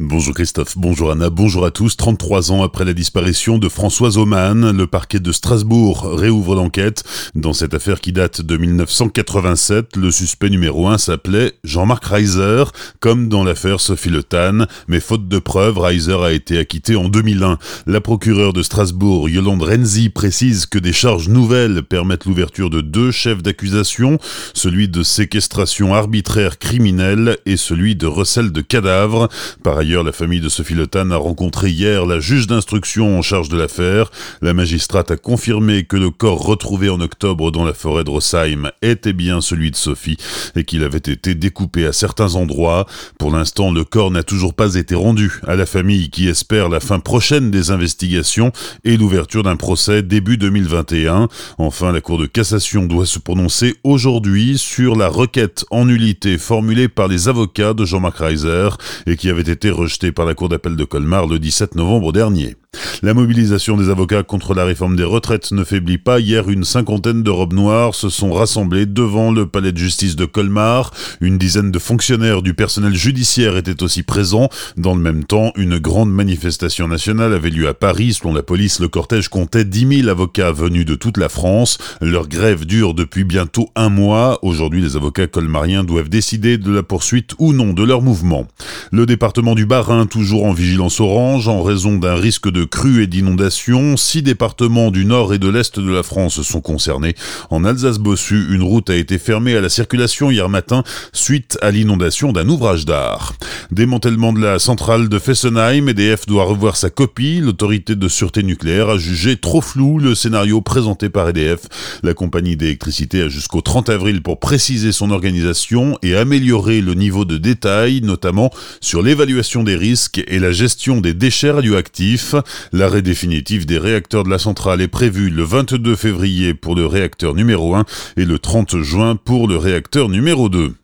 Bonjour Christophe, bonjour Anna, bonjour à tous. 33 ans après la disparition de Françoise Oman, le parquet de Strasbourg réouvre l'enquête. Dans cette affaire qui date de 1987, le suspect numéro 1 s'appelait Jean-Marc Reiser, comme dans l'affaire Sophie Le Tan, mais faute de preuves, Reiser a été acquitté en 2001. La procureure de Strasbourg, Yolande Renzi, précise que des charges nouvelles permettent l'ouverture de deux chefs d'accusation, celui de séquestration arbitraire criminelle et celui de recel de cadavres. Par ailleurs, la famille de Sophie Le a rencontré hier la juge d'instruction en charge de l'affaire. La magistrate a confirmé que le corps retrouvé en octobre dans la forêt de Rossheim était bien celui de Sophie et qu'il avait été découpé à certains endroits. Pour l'instant, le corps n'a toujours pas été rendu à la famille qui espère la fin prochaine des investigations et l'ouverture d'un procès début 2021. Enfin, la Cour de cassation doit se prononcer aujourd'hui sur la requête en nullité formulée par les avocats de Jean-Marc Reiser et qui avait été rejeté par la Cour d'appel de Colmar le 17 novembre dernier. La mobilisation des avocats contre la réforme des retraites ne faiblit pas. Hier, une cinquantaine de robes noires se sont rassemblées devant le palais de justice de Colmar. Une dizaine de fonctionnaires du personnel judiciaire étaient aussi présents. Dans le même temps, une grande manifestation nationale avait lieu à Paris. Selon la police, le cortège comptait 10 000 avocats venus de toute la France. Leur grève dure depuis bientôt un mois. Aujourd'hui, les avocats colmariens doivent décider de la poursuite ou non de leur mouvement. Le département du Bas-Rhin, toujours en vigilance orange, en raison d'un risque de crues et d'inondations. Six départements du nord et de l'est de la France sont concernés. En Alsace-Bossu, une route a été fermée à la circulation hier matin suite à l'inondation d'un ouvrage d'art. Démantèlement de la centrale de Fessenheim, EDF doit revoir sa copie. L'autorité de sûreté nucléaire a jugé trop flou le scénario présenté par EDF. La compagnie d'électricité a jusqu'au 30 avril pour préciser son organisation et améliorer le niveau de détail, notamment sur l'évaluation des risques et la gestion des déchets radioactifs. L'arrêt définitif des réacteurs de la centrale est prévu le 22 février pour le réacteur numéro 1 et le 30 juin pour le réacteur numéro 2.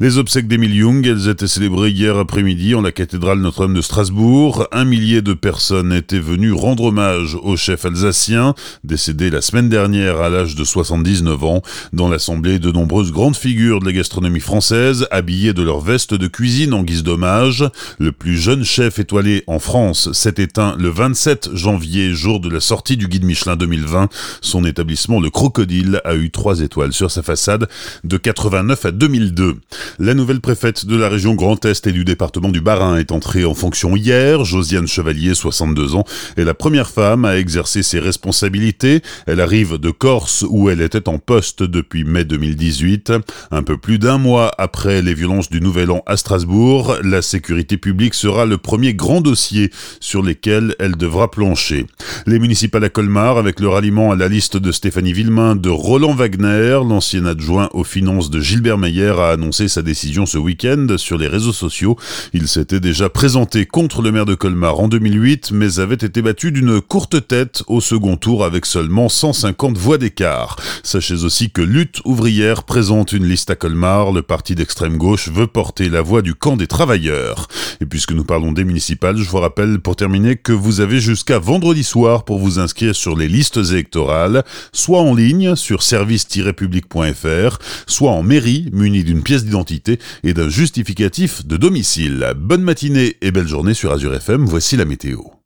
Les obsèques d'Emile Young, elles étaient célébrées hier après-midi en la cathédrale Notre-Dame de Strasbourg. Un millier de personnes étaient venues rendre hommage au chef alsacien, décédé la semaine dernière à l'âge de 79 ans. Dans l'assemblée, de nombreuses grandes figures de la gastronomie française, habillées de leur veste de cuisine en guise d'hommage. Le plus jeune chef étoilé en France s'est éteint le 27 janvier, jour de la sortie du guide Michelin 2020. Son établissement, le Crocodile, a eu trois étoiles sur sa façade de 89 à 2002. La nouvelle préfète de la région Grand Est et du département du Bas-Rhin est entrée en fonction hier. Josiane Chevalier, 62 ans, est la première femme à exercer ses responsabilités. Elle arrive de Corse où elle était en poste depuis mai 2018. Un peu plus d'un mois après les violences du Nouvel An à Strasbourg, la sécurité publique sera le premier grand dossier sur lesquels elle devra plancher. Les municipales à Colmar, avec le ralliement à la liste de Stéphanie Villemain, de Roland Wagner, l'ancien adjoint aux finances de Gilbert Meyer, a annoncé sa décision ce week-end sur les réseaux sociaux. Il s'était déjà présenté contre le maire de Colmar en 2008, mais avait été battu d'une courte tête au second tour avec seulement 150 voix d'écart. Sachez aussi que Lutte ouvrière présente une liste à Colmar. Le parti d'extrême gauche veut porter la voix du camp des travailleurs. Et puisque nous parlons des municipales, je vous rappelle pour terminer que vous avez jusqu'à vendredi soir pour vous inscrire sur les listes électorales, soit en ligne sur service-public.fr, soit en mairie muni d'une d'identité et d'un justificatif de domicile. Bonne matinée et belle journée sur Azure FM, voici la météo.